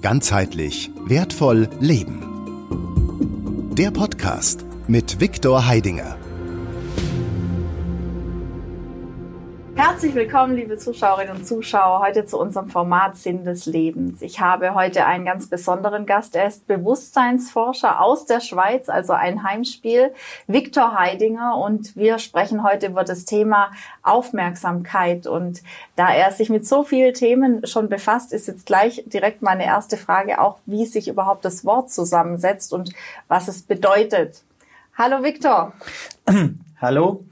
Ganzheitlich wertvoll leben. Der Podcast mit Viktor Heidinger. Herzlich willkommen, liebe Zuschauerinnen und Zuschauer, heute zu unserem Format Sinn des Lebens. Ich habe heute einen ganz besonderen Gast. Er ist Bewusstseinsforscher aus der Schweiz, also ein Heimspiel, Viktor Heidinger. Und wir sprechen heute über das Thema Aufmerksamkeit. Und da er sich mit so vielen Themen schon befasst, ist jetzt gleich direkt meine erste Frage auch, wie sich überhaupt das Wort zusammensetzt und was es bedeutet. Hallo Viktor. Hallo.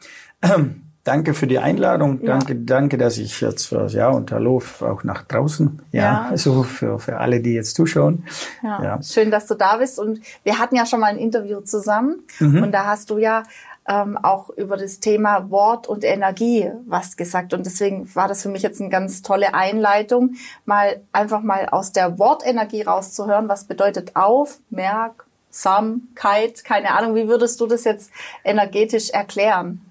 Danke für die Einladung. Ja. Danke, danke, dass ich jetzt, ja, und hallo auch nach draußen. Ja, ja. so für, für alle, die jetzt zuschauen. Ja. ja. Schön, dass du da bist. Und wir hatten ja schon mal ein Interview zusammen. Mhm. Und da hast du ja ähm, auch über das Thema Wort und Energie was gesagt. Und deswegen war das für mich jetzt eine ganz tolle Einleitung, mal einfach mal aus der Wortenergie rauszuhören. Was bedeutet Aufmerksamkeit? Keine Ahnung, wie würdest du das jetzt energetisch erklären?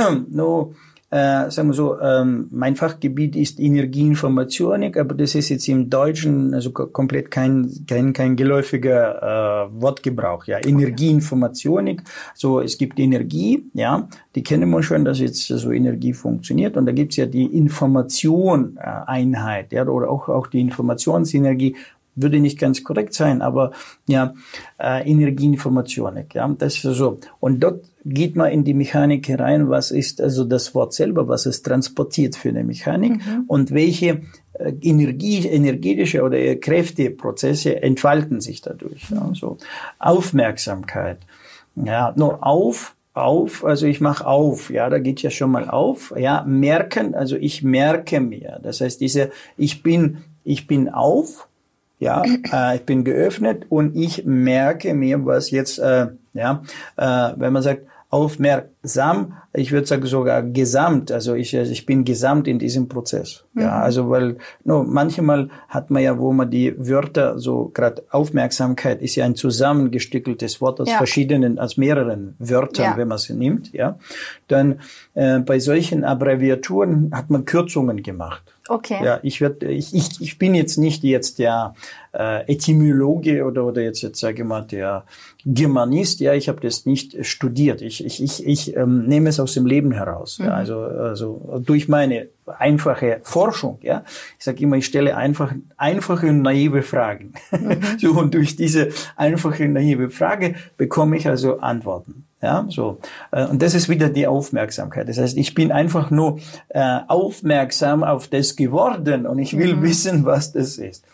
no, äh, sagen wir so, ähm, mein Fachgebiet ist Energieinformationik, aber das ist jetzt im Deutschen also komplett kein kein kein geläufiger äh, Wortgebrauch. Ja, Energieinformationik. So, es gibt Energie, ja, die kennen wir schon, dass jetzt so Energie funktioniert, und da gibt's ja die Information äh, ja, oder auch auch die Informationsenergie würde nicht ganz korrekt sein, aber ja, äh, Energieinformationik, ja, das ist so. Und dort geht man in die Mechanik herein, was ist also das Wort selber, was es transportiert für eine Mechanik mhm. und welche äh, Energie, energetische oder Kräfteprozesse entfalten sich dadurch. Ja, so Aufmerksamkeit, ja, nur auf auf, also ich mache auf, ja, da geht ja schon mal auf, ja, merken, also ich merke mir, das heißt diese, ich bin, ich bin auf, ja, äh, ich bin geöffnet und ich merke mir, was jetzt, äh, ja, äh, wenn man sagt, aufmerksam, ich würde sagen sogar gesamt, also ich, ich bin gesamt in diesem Prozess. Mhm. Ja, also weil no, manchmal hat man ja, wo man die Wörter so gerade Aufmerksamkeit ist ja ein zusammengestückeltes Wort aus ja. verschiedenen, aus mehreren Wörtern, ja. wenn man sie nimmt, ja. Dann äh, bei solchen Abbreviaturen hat man Kürzungen gemacht. Okay. Ja, ich werd, ich, ich, ich bin jetzt nicht jetzt der äh, Etymologe oder oder jetzt jetzt sage ich mal der Germanist. Ja, ich habe das nicht studiert. Ich ich ich, ich ähm, nehme es aus dem Leben heraus. Mhm. Ja, also also durch meine einfache Forschung. Ja, ich sage immer, ich stelle einfach einfache und naive Fragen. Mhm. so und durch diese einfache naive Frage bekomme ich also Antworten. Ja, so. Äh, und das ist wieder die Aufmerksamkeit. Das heißt, ich bin einfach nur äh, aufmerksam auf das geworden und ich will mhm. wissen, was das ist.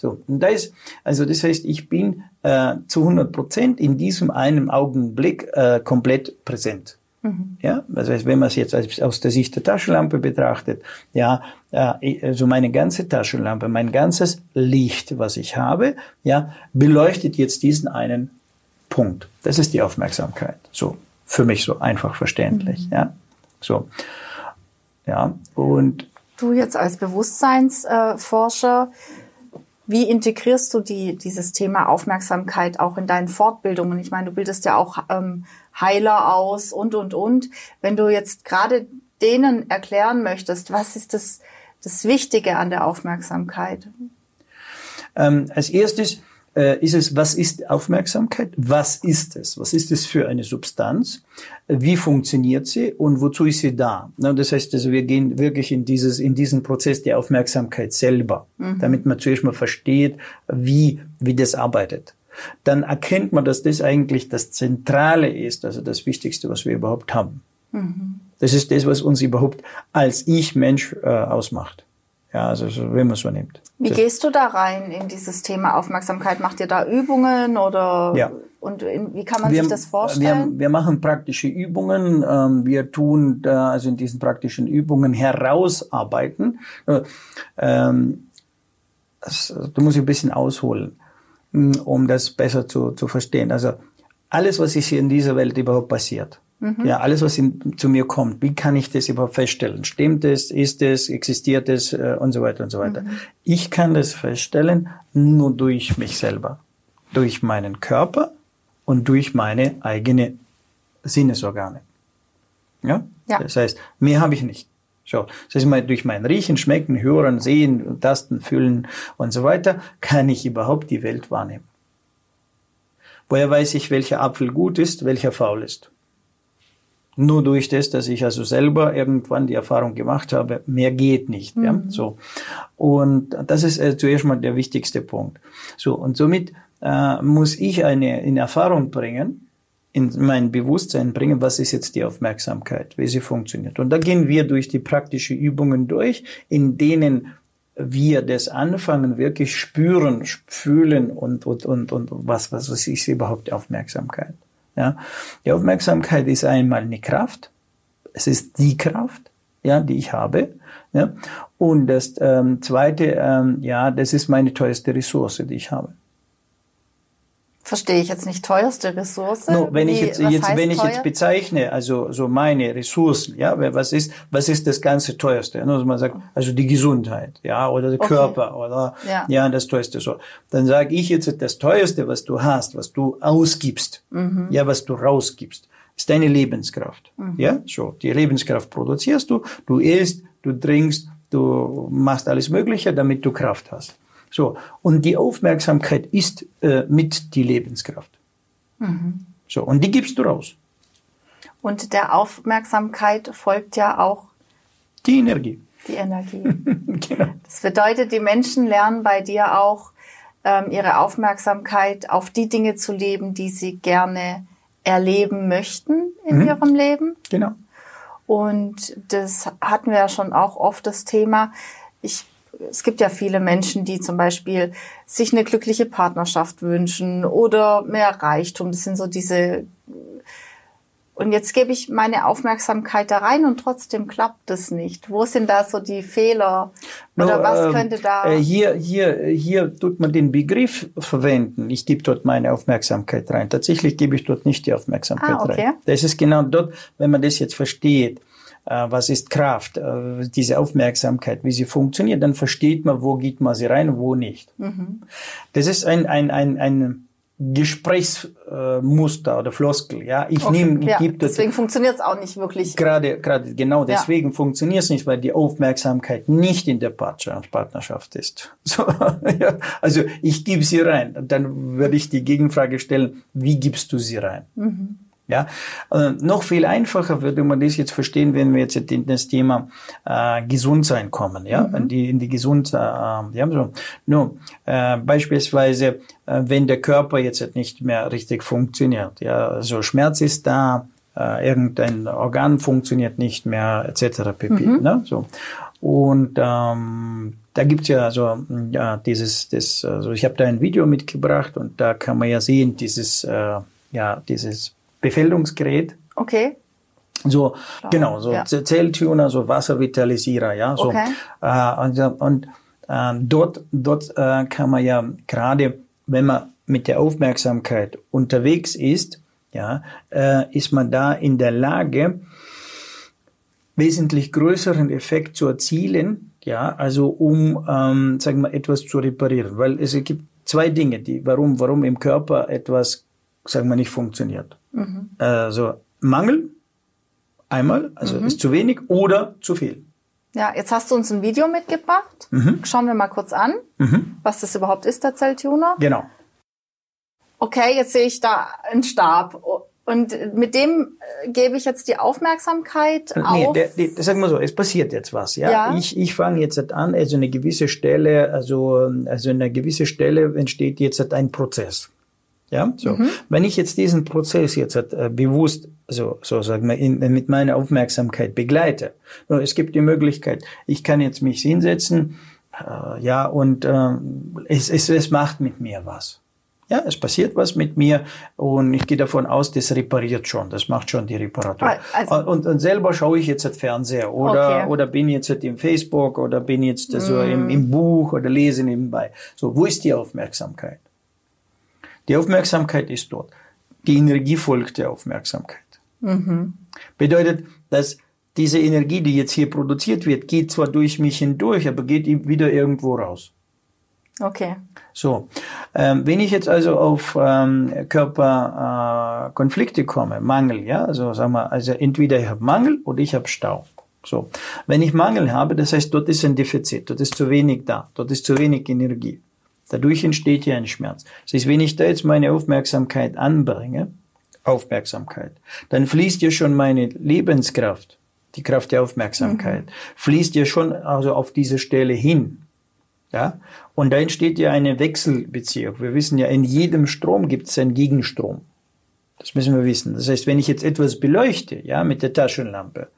So, und da ist, also das heißt, ich bin äh, zu 100 Prozent in diesem einen Augenblick äh, komplett präsent. Mhm. Ja, das heißt, wenn man es jetzt aus der Sicht der Taschenlampe betrachtet, ja, äh, also meine ganze Taschenlampe, mein ganzes Licht, was ich habe, ja, beleuchtet jetzt diesen einen Punkt. Das ist die Aufmerksamkeit. So, für mich so einfach verständlich, mhm. ja. So. Ja, und. Du jetzt als Bewusstseinsforscher, wie integrierst du die, dieses Thema Aufmerksamkeit auch in deinen Fortbildungen? Ich meine, du bildest ja auch ähm, Heiler aus und, und, und. Wenn du jetzt gerade denen erklären möchtest, was ist das, das Wichtige an der Aufmerksamkeit? Ähm, als erstes ist es, was ist Aufmerksamkeit? Was ist es? Was ist es für eine Substanz? Wie funktioniert sie und wozu ist sie da? Das heißt, also wir gehen wirklich in dieses, in diesen Prozess der Aufmerksamkeit selber, mhm. damit man zuerst mal versteht, wie, wie das arbeitet. Dann erkennt man, dass das eigentlich das Zentrale ist, also das Wichtigste, was wir überhaupt haben. Mhm. Das ist das, was uns überhaupt als Ich-Mensch äh, ausmacht. Ja, also wenn man es so nimmt. Wie gehst du da rein in dieses Thema Aufmerksamkeit? Macht ihr da Übungen oder ja. und in, wie kann man wir, sich das vorstellen? Wir, wir machen praktische Übungen. Ähm, wir tun da also in diesen praktischen Übungen herausarbeiten. Äh, ähm, das, du musst ein bisschen ausholen, hm, um das besser zu, zu verstehen. Also alles, was ist hier in dieser Welt überhaupt passiert, Mhm. Ja, alles, was in, zu mir kommt, wie kann ich das überhaupt feststellen? Stimmt es, ist es, existiert es äh, und so weiter und so weiter. Mhm. Ich kann das feststellen nur durch mich selber, durch meinen Körper und durch meine eigene Sinnesorgane. Ja? ja. Das heißt, mehr habe ich nicht. So, das heißt, durch mein Riechen, Schmecken, Hören, Sehen, Tasten, Fühlen und so weiter, kann ich überhaupt die Welt wahrnehmen. Woher weiß ich, welcher Apfel gut ist, welcher faul ist? Nur durch das, dass ich also selber irgendwann die Erfahrung gemacht habe, mehr geht nicht. Mhm. Ja, so. Und das ist äh, zuerst mal der wichtigste Punkt. So, und somit äh, muss ich eine in Erfahrung bringen, in mein Bewusstsein bringen, was ist jetzt die Aufmerksamkeit, wie sie funktioniert. Und da gehen wir durch die praktischen Übungen durch, in denen wir das anfangen, wirklich spüren, fühlen und, und, und, und was, was, was ist überhaupt Aufmerksamkeit. Ja? Die Aufmerksamkeit ist einmal eine Kraft. Es ist die Kraft, ja, die ich habe. Ja? Und das ähm, zweite, ähm, ja, das ist meine teuerste Ressource, die ich habe. Verstehe ich jetzt nicht teuerste Ressource? No, wenn Wie, ich jetzt, jetzt wenn ich jetzt bezeichne, also so meine Ressourcen, ja, was ist was ist das ganze teuerste? Also man sagt, also die Gesundheit, ja, oder der okay. Körper oder ja. ja, das teuerste so. Dann sage ich jetzt das teuerste, was du hast, was du ausgibst, mhm. ja, was du rausgibst, ist deine Lebenskraft. Mhm. Ja, so die Lebenskraft produzierst du, du isst, du trinkst, du machst alles Mögliche, damit du Kraft hast. So. Und die Aufmerksamkeit ist äh, mit die Lebenskraft. Mhm. So. Und die gibst du raus. Und der Aufmerksamkeit folgt ja auch die Energie. Die Energie. genau. Das bedeutet, die Menschen lernen bei dir auch, ähm, ihre Aufmerksamkeit auf die Dinge zu leben, die sie gerne erleben möchten in mhm. ihrem Leben. Genau. Und das hatten wir ja schon auch oft das Thema. Ich es gibt ja viele Menschen, die zum Beispiel sich eine glückliche Partnerschaft wünschen oder mehr Reichtum. Das sind so diese und jetzt gebe ich meine Aufmerksamkeit da rein und trotzdem klappt es nicht. Wo sind da so die Fehler? Oder no, was ähm, könnte da? Äh, hier, hier, hier tut man den Begriff verwenden. Ich gebe dort meine Aufmerksamkeit rein. Tatsächlich gebe ich dort nicht die Aufmerksamkeit ah, okay. rein. Das ist genau dort, wenn man das jetzt versteht was ist Kraft, äh, diese Aufmerksamkeit, wie sie funktioniert, dann versteht man, wo geht man sie rein, wo nicht. Mhm. Das ist ein, ein, ein, ein Gesprächsmuster oder Floskel. Ja, ich okay, nehme, ich ja, gebe deswegen funktioniert es auch nicht wirklich. Gerade, gerade genau deswegen ja. funktioniert es nicht, weil die Aufmerksamkeit nicht in der Partnerschaft ist. So, ja, also ich gebe sie rein. Dann würde ich die Gegenfrage stellen: Wie gibst du sie rein? Mhm. Ja, äh, noch viel einfacher würde man das jetzt verstehen, wenn wir jetzt in das Thema äh, Gesundsein kommen, ja, mhm. in die in die gesund, äh, ja, so. Nur äh, beispielsweise, äh, wenn der Körper jetzt nicht mehr richtig funktioniert, ja, also Schmerz ist da, äh, irgendein Organ funktioniert nicht mehr, etc. pp. Mhm. Ne, so und ähm, da gibt's ja so ja dieses das also ich habe da ein Video mitgebracht und da kann man ja sehen dieses äh, ja dieses Befäldungsgerät. Okay. So, Klar. genau, so ja. Zelltuner, so Wasservitalisierer, ja, so. Okay. Äh, und und äh, dort, dort äh, kann man ja gerade, wenn man mit der Aufmerksamkeit unterwegs ist, ja, äh, ist man da in der Lage, wesentlich größeren Effekt zu erzielen, ja, also um, ähm, sagen wir, etwas zu reparieren, weil es gibt zwei Dinge, die, warum, warum im Körper etwas, sagen wir, nicht funktioniert. Mhm. Also Mangel, einmal, also mhm. ist zu wenig oder zu viel. Ja, jetzt hast du uns ein Video mitgebracht. Mhm. Schauen wir mal kurz an, mhm. was das überhaupt ist, der Zelltuner. Genau. Okay, jetzt sehe ich da einen Stab. Und mit dem äh, gebe ich jetzt die Aufmerksamkeit nee, auf. Der, sagen wir so, es passiert jetzt was. Ja, ja. ich, ich fange jetzt an, also eine gewisse Stelle, also also eine gewisse Stelle entsteht jetzt ein Prozess. Ja, so. Mhm. Wenn ich jetzt diesen Prozess jetzt äh, bewusst, so, so sagen wir, in, mit meiner Aufmerksamkeit begleite, nur es gibt die Möglichkeit, ich kann jetzt mich hinsetzen, äh, ja, und äh, es, es, es macht mit mir was. Ja, es passiert was mit mir und ich gehe davon aus, das repariert schon, das macht schon die Reparatur. Ah, also, und, und selber schaue ich jetzt halt Fernseher oder, okay. oder bin jetzt halt im Facebook oder bin jetzt mm. so im, im Buch oder lese nebenbei. So, wo ist die Aufmerksamkeit? Die Aufmerksamkeit ist dort. Die Energie folgt der Aufmerksamkeit. Mhm. Bedeutet, dass diese Energie, die jetzt hier produziert wird, geht zwar durch mich hindurch, aber geht wieder irgendwo raus. Okay. So, ähm, wenn ich jetzt also auf ähm, Körperkonflikte äh, komme, Mangel, ja, also sagen wir, also entweder ich habe Mangel oder ich habe Stau. So. Wenn ich Mangel habe, das heißt, dort ist ein Defizit, dort ist zu wenig da, dort ist zu wenig Energie. Dadurch entsteht hier ein Schmerz. Das heißt, wenn ich da jetzt meine Aufmerksamkeit anbringe, Aufmerksamkeit, dann fließt ja schon meine Lebenskraft, die Kraft der Aufmerksamkeit, mhm. fließt ja schon also auf diese Stelle hin. Ja? Und da entsteht ja eine Wechselbeziehung. Wir wissen ja, in jedem Strom gibt es einen Gegenstrom. Das müssen wir wissen. Das heißt, wenn ich jetzt etwas beleuchte, ja, mit der Taschenlampe,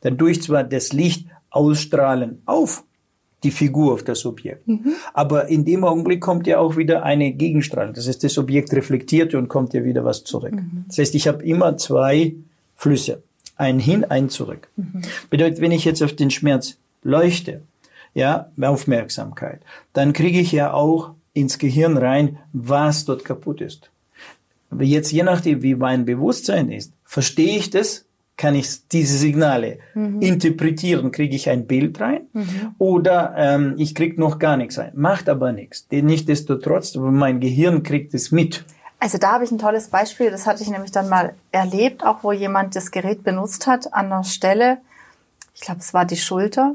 dann tue ich zwar das Licht ausstrahlen auf die Figur, auf das Objekt. Mhm. Aber in dem Augenblick kommt ja auch wieder eine Gegenstrahlung. Das heißt, das Objekt reflektiert und kommt ja wieder was zurück. Mhm. Das heißt, ich habe immer zwei Flüsse. Ein hin, ein zurück. Mhm. Bedeutet, wenn ich jetzt auf den Schmerz leuchte, ja, Aufmerksamkeit, dann kriege ich ja auch ins Gehirn rein, was dort kaputt ist. Jetzt je nachdem, wie mein Bewusstsein ist, verstehe ich das kann ich diese Signale mhm. interpretieren, kriege ich ein Bild rein mhm. oder ähm, ich kriege noch gar nichts rein. Macht aber nichts. Nichtsdestotrotz, mein Gehirn kriegt es mit. Also da habe ich ein tolles Beispiel, das hatte ich nämlich dann mal erlebt, auch wo jemand das Gerät benutzt hat an einer Stelle, ich glaube es war die Schulter,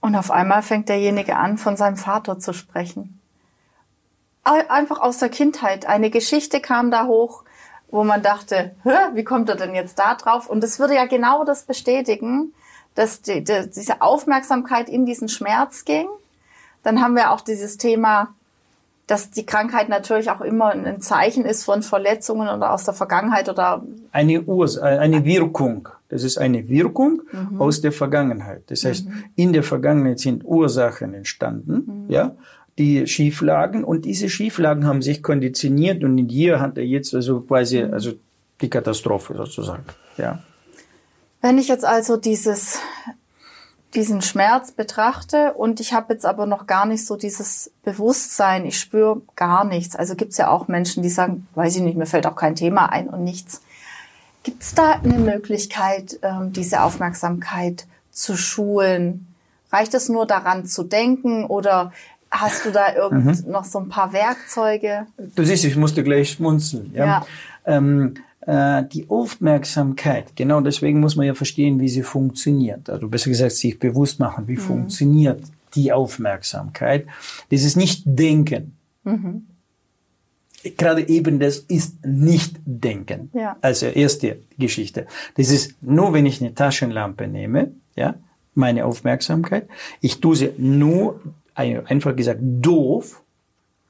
und auf einmal fängt derjenige an, von seinem Vater zu sprechen. Einfach aus der Kindheit. Eine Geschichte kam da hoch, wo man dachte, Hä, wie kommt er denn jetzt da drauf? Und es würde ja genau das bestätigen, dass die, die, diese Aufmerksamkeit in diesen Schmerz ging. Dann haben wir auch dieses Thema, dass die Krankheit natürlich auch immer ein Zeichen ist von Verletzungen oder aus der Vergangenheit oder eine Urs eine Wirkung. Das ist eine Wirkung mhm. aus der Vergangenheit. Das heißt, mhm. in der Vergangenheit sind Ursachen entstanden, mhm. ja, die Schieflagen und diese Schieflagen haben sich konditioniert und in dir hat er jetzt also quasi also die Katastrophe sozusagen. Ja. Wenn ich jetzt also dieses diesen Schmerz betrachte und ich habe jetzt aber noch gar nicht so dieses Bewusstsein, ich spüre gar nichts. Also gibt es ja auch Menschen, die sagen, weiß ich nicht, mir fällt auch kein Thema ein und nichts. Gibt es da eine Möglichkeit, ähm, diese Aufmerksamkeit zu schulen? Reicht es nur daran zu denken oder Hast du da irgend mhm. noch so ein paar Werkzeuge? Du siehst, ich musste gleich schmunzeln. Ja. ja. Ähm, äh, die Aufmerksamkeit, genau deswegen muss man ja verstehen, wie sie funktioniert. Also besser gesagt, sich bewusst machen, wie mhm. funktioniert die Aufmerksamkeit. Das ist nicht Denken. Mhm. Gerade eben das ist nicht Denken. Ja. Also erste Geschichte. Das ist nur, wenn ich eine Taschenlampe nehme, ja, meine Aufmerksamkeit. Ich tue sie nur einfach gesagt doof,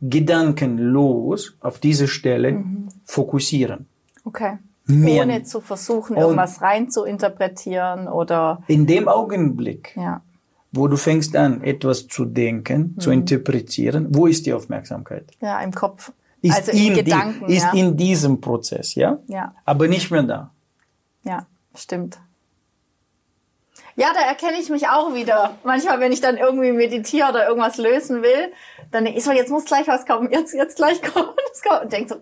gedankenlos auf diese Stelle mhm. fokussieren. Okay. Mehr Ohne zu versuchen, irgendwas rein zu interpretieren oder. In dem Augenblick, ja. wo du fängst an, etwas zu denken, mhm. zu interpretieren, wo ist die Aufmerksamkeit? Ja, im Kopf. Ist also in, in Gedanken. Die, ist ja. in diesem Prozess, ja? Ja. Aber nicht mehr da. Ja, stimmt. Ja, da erkenne ich mich auch wieder. Manchmal, wenn ich dann irgendwie meditiere oder irgendwas lösen will, dann denke ich so, jetzt muss gleich was kommen, jetzt, jetzt gleich kommt es. Kommt. Und denk so,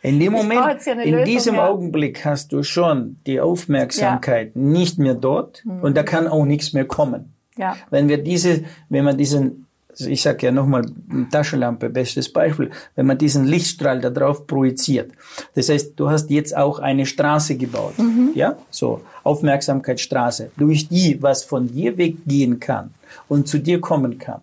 in dem Moment, in Lösung, diesem ja. Augenblick hast du schon die Aufmerksamkeit ja. nicht mehr dort mhm. und da kann auch nichts mehr kommen. Ja. Wenn wir diese, wenn man diesen ich sage ja nochmal, Taschenlampe, bestes Beispiel, wenn man diesen Lichtstrahl da drauf projiziert. Das heißt, du hast jetzt auch eine Straße gebaut, mhm. ja, so Aufmerksamkeitsstraße, durch die was von dir weggehen kann und zu dir kommen kann.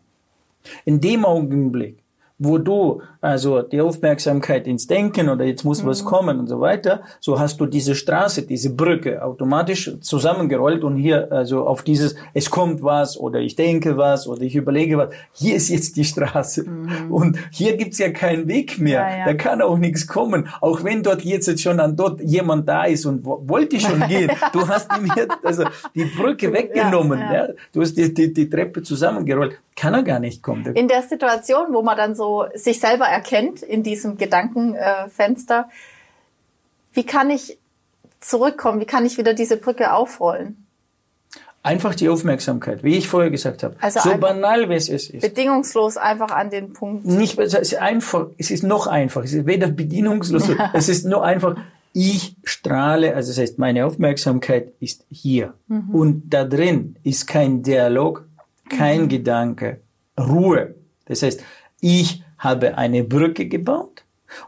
In dem Augenblick, wo du also die Aufmerksamkeit ins Denken oder jetzt muss mhm. was kommen und so weiter, so hast du diese Straße, diese Brücke automatisch zusammengerollt und hier also auf dieses es kommt was oder ich denke was oder ich überlege was, hier ist jetzt die Straße mhm. und hier gibt's ja keinen Weg mehr, ja, ja. da kann auch nichts kommen, auch wenn dort jetzt schon an dort jemand da ist und wollte schon gehen, du hast ihm jetzt also die Brücke weggenommen, ja, ja. du hast die, die, die Treppe zusammengerollt, kann er gar nicht kommen. In der Situation, wo man dann so sich selber erkennt in diesem Gedankenfenster. Wie kann ich zurückkommen? Wie kann ich wieder diese Brücke aufrollen? Einfach die Aufmerksamkeit, wie ich vorher gesagt habe. Also so banal, wie es ist. Bedingungslos einfach an den Punkt. Nicht, es ist einfach, es ist noch einfach. Es ist weder bedienungslos, ja. es ist nur einfach, ich strahle, also das heißt, meine Aufmerksamkeit ist hier. Mhm. Und da drin ist kein Dialog, kein mhm. Gedanke, Ruhe. Das heißt, ich habe eine Brücke gebaut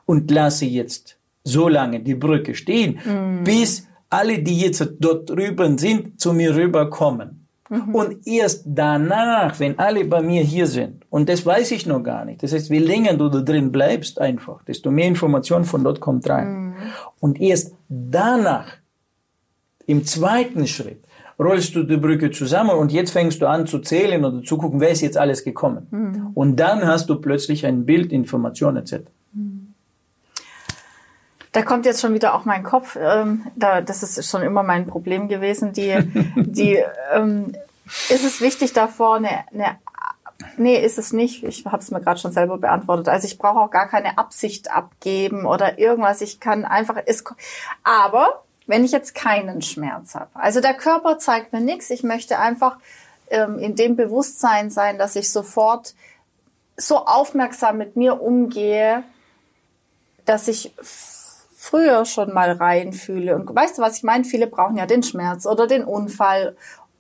und lasse jetzt so lange die Brücke stehen, mm. bis alle, die jetzt dort drüben sind, zu mir rüberkommen. Mhm. Und erst danach, wenn alle bei mir hier sind, und das weiß ich noch gar nicht, das heißt, je länger du da drin bleibst einfach, desto mehr Information von dort kommt rein. Mhm. Und erst danach, im zweiten Schritt, rollst du die Brücke zusammen und jetzt fängst du an zu zählen oder zu gucken, wer ist jetzt alles gekommen. Mhm. Und dann hast du plötzlich ein Bild, Information etc. Mhm. Da kommt jetzt schon wieder auch mein Kopf. Ähm, da, das ist schon immer mein Problem gewesen. Die, die, ähm, ist es wichtig davor eine, eine Nee, ist es nicht. Ich habe es mir gerade schon selber beantwortet. Also ich brauche auch gar keine Absicht abgeben oder irgendwas. Ich kann einfach. Es, aber wenn ich jetzt keinen Schmerz habe, also der Körper zeigt mir nichts. Ich möchte einfach ähm, in dem Bewusstsein sein, dass ich sofort so aufmerksam mit mir umgehe, dass ich früher schon mal reinfühle. Und weißt du, was ich meine? Viele brauchen ja den Schmerz oder den Unfall.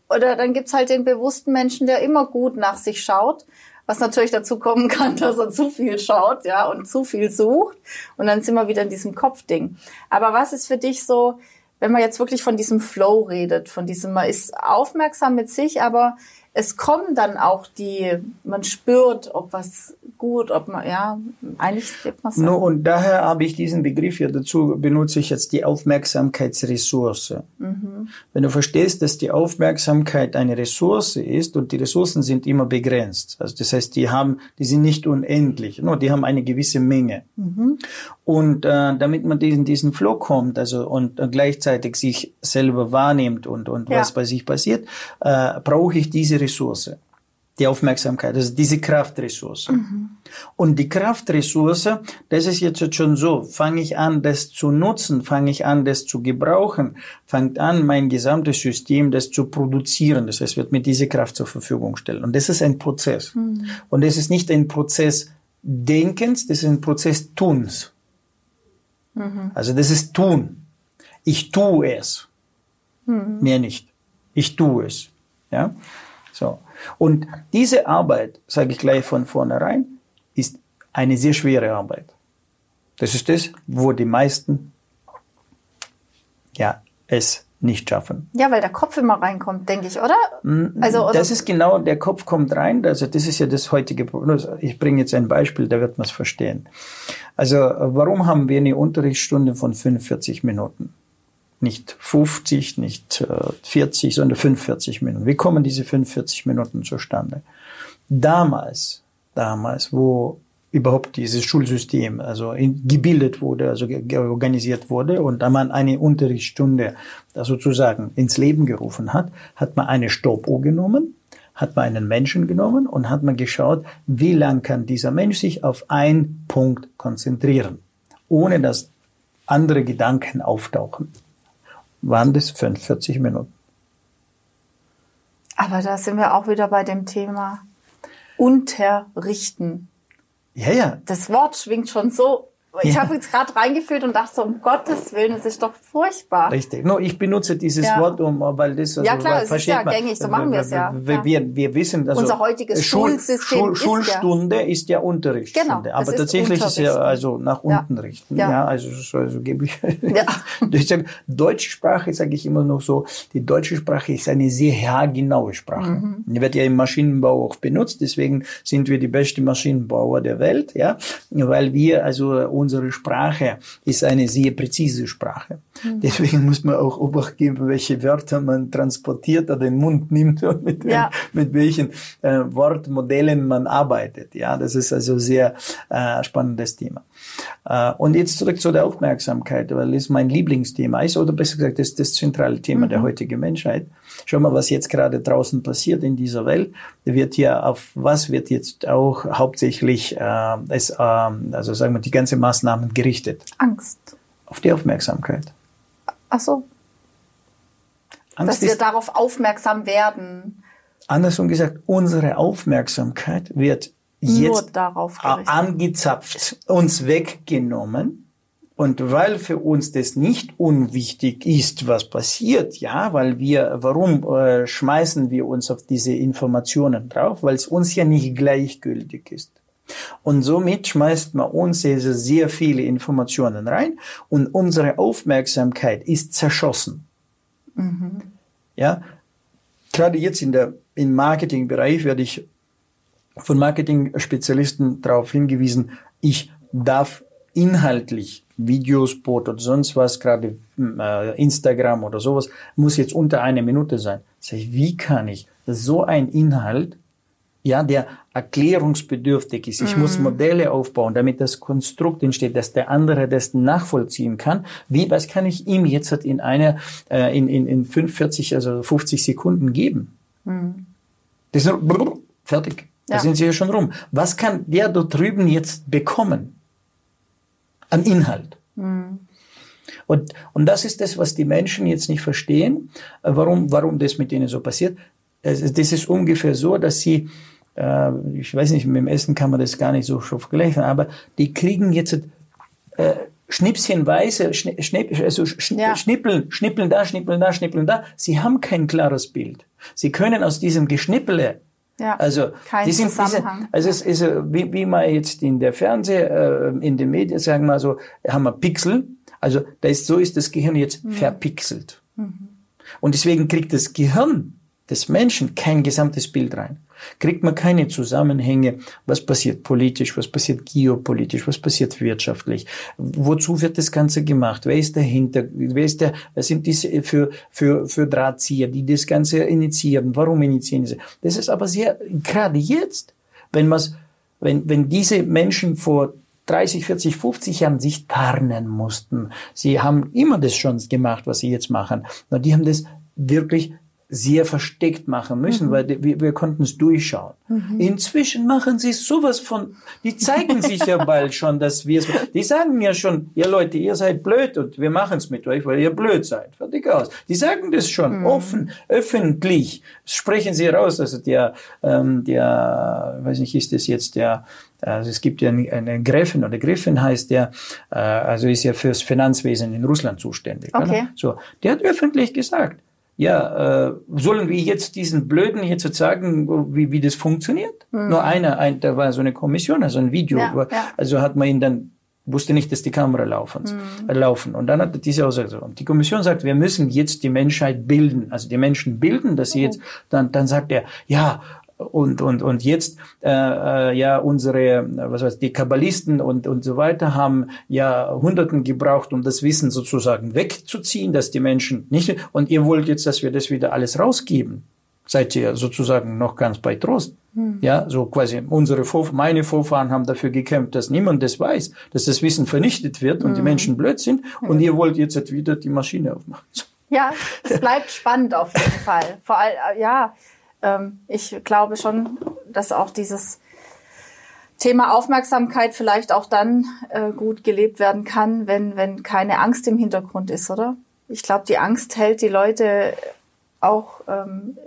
Oder dann gibt's halt den bewussten Menschen, der immer gut nach sich schaut. Was natürlich dazu kommen kann, dass er zu viel schaut, ja, und zu viel sucht. Und dann sind wir wieder in diesem Kopfding. Aber was ist für dich so, wenn man jetzt wirklich von diesem Flow redet, von diesem, man ist aufmerksam mit sich, aber es kommen dann auch die, man spürt, ob was gut, ob man, ja, eigentlich gibt man es. No, und daher habe ich diesen Begriff ja dazu, benutze ich jetzt die Aufmerksamkeitsressource. Mhm. Wenn du verstehst, dass die Aufmerksamkeit eine Ressource ist und die Ressourcen sind immer begrenzt. Also das heißt, die haben, die sind nicht unendlich, nur die haben eine gewisse Menge. Mhm. Und äh, damit man diesen, diesen Flow kommt, also und äh, gleichzeitig sich selber wahrnimmt und, und ja. was bei sich passiert, äh, brauche ich diese Ressource, die Aufmerksamkeit, also diese Kraftressource. Mhm. Und die Kraftressource, das ist jetzt schon so, fange ich an, das zu nutzen, fange ich an, das zu gebrauchen, fängt an, mein gesamtes System das zu produzieren. Das heißt, wird mir diese Kraft zur Verfügung stellen. Und das ist ein Prozess. Mhm. Und das ist nicht ein Prozess Denkens, das ist ein Prozess Tuns. Mhm. Also das ist Tun. Ich tue es. Mhm. Mehr nicht. Ich tue es. Ja. So. Und diese Arbeit, sage ich gleich von vornherein, ist eine sehr schwere Arbeit. Das ist das, wo die meisten ja es nicht schaffen. Ja, weil der Kopf immer reinkommt, denke ich, oder? Mm, also oder? das ist genau, der Kopf kommt rein. Also das ist ja das heutige Problem. Ich bringe jetzt ein Beispiel, da wird man es verstehen. Also warum haben wir eine Unterrichtsstunde von 45 Minuten? Nicht 50, nicht 40, äh, sondern 45 Minuten. Wie kommen diese 45 Minuten zustande? Damals, damals, wo überhaupt dieses Schulsystem also gebildet wurde, also organisiert wurde und da man eine Unterrichtsstunde sozusagen ins Leben gerufen hat, hat man eine Stoppuhr genommen, hat man einen Menschen genommen und hat man geschaut, wie lang kann dieser Mensch sich auf einen Punkt konzentrieren, ohne dass andere Gedanken auftauchen waren das 45 Minuten. Aber da sind wir auch wieder bei dem Thema unterrichten. Ja, ja. Das Wort schwingt schon so ich ja. habe jetzt gerade reingefühlt und dachte so, um Gottes Willen, das ist doch furchtbar. Richtig. No, ich benutze dieses ja. Wort, um, weil das also, Ja klar, es ist ja man, gängig, so machen wir es ja. Wir, wir, wir wissen, also unser heutiges Schul, Schulsystem Schul, Schulstunde ist ja, ist ja Unterrichtsstunde, genau, aber tatsächlich ist ja also nach unten richten. Ja, also, also gebe ich. Ja. deutsche Sprache sage ich immer noch so, die deutsche Sprache ist eine sehr haargenaue Sprache. Mhm. Die wird ja im Maschinenbau auch benutzt, deswegen sind wir die beste Maschinenbauer der Welt, ja, weil wir also unsere Sprache ist eine sehr präzise Sprache. Mhm. Deswegen muss man auch Obacht geben, welche Wörter man transportiert oder den Mund nimmt und mit, ja. mit welchen äh, Wortmodellen man arbeitet. Ja, das ist also sehr äh, spannendes Thema. Äh, und jetzt zurück zu der Aufmerksamkeit, weil es mein Lieblingsthema ist, oder besser gesagt, das ist das zentrale Thema mhm. der heutigen Menschheit. Schau mal, was jetzt gerade draußen passiert in dieser Welt. Wird ja auf was wird jetzt auch hauptsächlich äh, es, äh, also sagen wir die ganze Maßnahmen gerichtet? Angst. Auf die Aufmerksamkeit. Ach so. Angst Dass wir darauf aufmerksam werden. Andersrum gesagt, unsere Aufmerksamkeit wird jetzt angezapft, uns weggenommen und weil für uns das nicht unwichtig ist, was passiert, ja, weil wir, warum äh, schmeißen wir uns auf diese Informationen drauf? Weil es uns ja nicht gleichgültig ist. Und somit schmeißt man uns sehr, sehr viele Informationen rein und unsere Aufmerksamkeit ist zerschossen. Mhm. Ja, gerade jetzt in der, im Marketingbereich werde ich von Marketing-Spezialisten darauf hingewiesen, ich darf inhaltlich Videos, Boot oder sonst was, gerade äh, Instagram oder sowas, muss jetzt unter einer Minute sein. Sag ich, wie kann ich so ein Inhalt, ja, der erklärungsbedürftig ist. Ich mm. muss mhm. Modelle aufbauen, damit das Konstrukt entsteht, dass der andere das nachvollziehen kann. Wie, was kann ich ihm jetzt in einer, äh, in, in, in 45, also 50 Sekunden geben? Mm. Das ist fertig. Da sind sie ja schon rum. Was kann der dort drüben jetzt bekommen? An Inhalt. Mhm. Und, und das ist das, was die Menschen jetzt nicht verstehen, äh, warum, warum das mit ihnen so passiert. Das ist ungefähr so, dass sie, äh, ich weiß nicht, mit dem Essen kann man das gar nicht so schon vergleichen, aber die kriegen jetzt äh, schnipschenweise, schnipp, also schn ja. schnippeln, schnippeln da, schnippeln da, schnippeln da. Sie haben kein klares Bild. Sie können aus diesem Geschnippele ja, also, kein sind Zusammenhang. Diese, also es ist, wie, wie man jetzt in der Fernseh, äh, in den Medien, sagen wir so, haben wir Pixel. Also da ist, so ist das Gehirn jetzt mhm. verpixelt. Mhm. Und deswegen kriegt das Gehirn des Menschen kein gesamtes Bild rein kriegt man keine Zusammenhänge, was passiert politisch, was passiert geopolitisch, was passiert wirtschaftlich, wozu wird das Ganze gemacht, wer ist dahinter, wer ist der, was sind diese für, für, für Drahtzieher, die das Ganze initiieren, warum initiieren sie. Das ist aber sehr, gerade jetzt, wenn man wenn, wenn diese Menschen vor 30, 40, 50 Jahren sich tarnen mussten. Sie haben immer das schon gemacht, was sie jetzt machen. Nur die haben das wirklich sehr versteckt machen müssen, mhm. weil wir, wir konnten es durchschauen. Mhm. Inzwischen machen sie sowas von, die zeigen sich ja bald schon, dass wir es, die sagen ja schon, ja Leute, ihr seid blöd und wir machen es mit euch, weil ihr blöd seid. Fertig aus. Die sagen das schon mhm. offen, öffentlich, sprechen sie raus. Also der, ähm, der, weiß nicht, ist das jetzt der, also es gibt ja einen Gräfin oder Griffin heißt der, äh, also ist ja fürs Finanzwesen in Russland zuständig. Okay. Oder? So, der hat öffentlich gesagt, ja, äh, sollen wir jetzt diesen Blöden hier zu sagen, wie, wie das funktioniert? Mhm. Nur einer, ein, da war so eine Kommission, also ein Video, ja, ja. also hat man ihn dann wusste nicht, dass die Kamera laufen, mhm. äh, laufen. Und dann hat er diese Aussage. Und die Kommission sagt, wir müssen jetzt die Menschheit bilden, also die Menschen bilden, dass sie jetzt, dann, dann sagt er, ja, und und und jetzt äh, äh, ja unsere was weiß die Kabbalisten und und so weiter haben ja Hunderten gebraucht, um das Wissen sozusagen wegzuziehen, dass die Menschen nicht und ihr wollt jetzt, dass wir das wieder alles rausgeben. Seid ihr sozusagen noch ganz bei Trost? Hm. Ja, so quasi unsere Vor meine Vorfahren haben dafür gekämpft, dass niemand das weiß, dass das Wissen vernichtet wird und hm. die Menschen blöd sind und ihr wollt jetzt wieder die Maschine aufmachen. Ja, es bleibt spannend auf jeden Fall. Vor allem ja ähm, ich glaube schon, dass auch dieses Thema Aufmerksamkeit vielleicht auch dann äh, gut gelebt werden kann, wenn, wenn keine Angst im Hintergrund ist, oder? Ich glaube, die Angst hält die Leute auch ähm,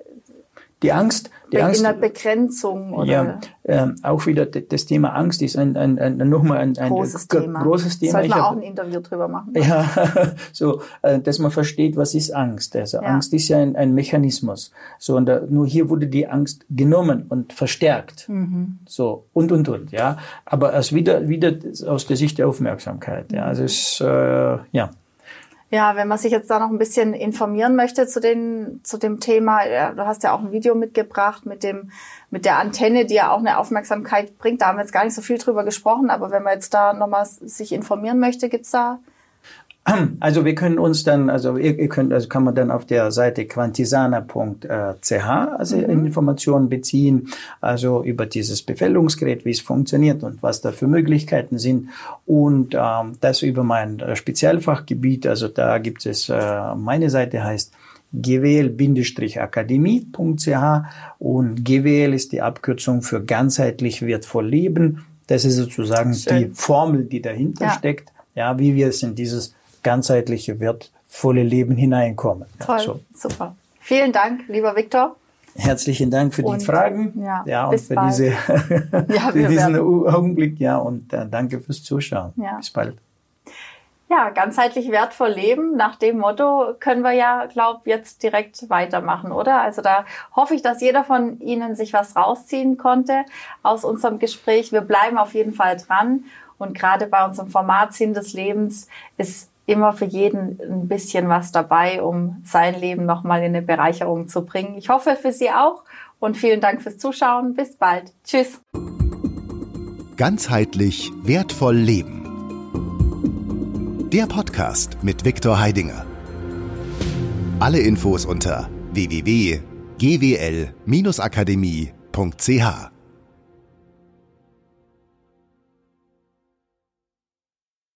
die Angst, die Angst, in der Begrenzung oder ja, äh, auch wieder das Thema Angst ist ein, ein, ein nochmal ein, ein großes Thema. Großes Thema. Sollten wir auch ein Interview drüber machen. Ja, so, äh, dass man versteht, was ist Angst. Also ja. Angst ist ja ein, ein Mechanismus. So und da, nur hier wurde die Angst genommen und verstärkt. Mhm. So und und und. Ja, aber als wieder wieder aus der Sicht der Aufmerksamkeit. Ja, also es äh, ja. Ja, wenn man sich jetzt da noch ein bisschen informieren möchte zu, den, zu dem Thema, du hast ja auch ein Video mitgebracht mit dem, mit der Antenne, die ja auch eine Aufmerksamkeit bringt. Da haben wir jetzt gar nicht so viel drüber gesprochen, aber wenn man jetzt da nochmal sich informieren möchte, gibt's da also wir können uns dann, also ihr, ihr könnt, also kann man dann auf der Seite quantisana.ch also mhm. Informationen beziehen, also über dieses Befällungsgerät, wie es funktioniert und was da für Möglichkeiten sind und ähm, das über mein äh, Spezialfachgebiet, also da gibt es, äh, meine Seite heißt gwl-akademie.ch und GWL ist die Abkürzung für ganzheitlich wertvoll leben. Das ist sozusagen Schön. die Formel, die dahinter ja. steckt, ja, wie wir es in dieses ganzheitliche, wertvolle Leben hineinkommen. Toll, so. super. Vielen Dank, lieber Viktor. Herzlichen Dank für und, die Fragen. Ja, ja und für, diese, ja, für diesen Augenblick. Ja, und äh, danke fürs Zuschauen. Ja. Bis bald. Ja, ganzheitlich wertvoll leben. Nach dem Motto können wir ja, glaub, jetzt direkt weitermachen, oder? Also da hoffe ich, dass jeder von Ihnen sich was rausziehen konnte aus unserem Gespräch. Wir bleiben auf jeden Fall dran. Und gerade bei unserem Format Sinn des Lebens ist immer für jeden ein bisschen was dabei, um sein Leben nochmal in eine Bereicherung zu bringen. Ich hoffe für Sie auch und vielen Dank fürs Zuschauen. Bis bald. Tschüss. Ganzheitlich wertvoll leben. Der Podcast mit Viktor Heidinger. Alle Infos unter www.gwl-akademie.ch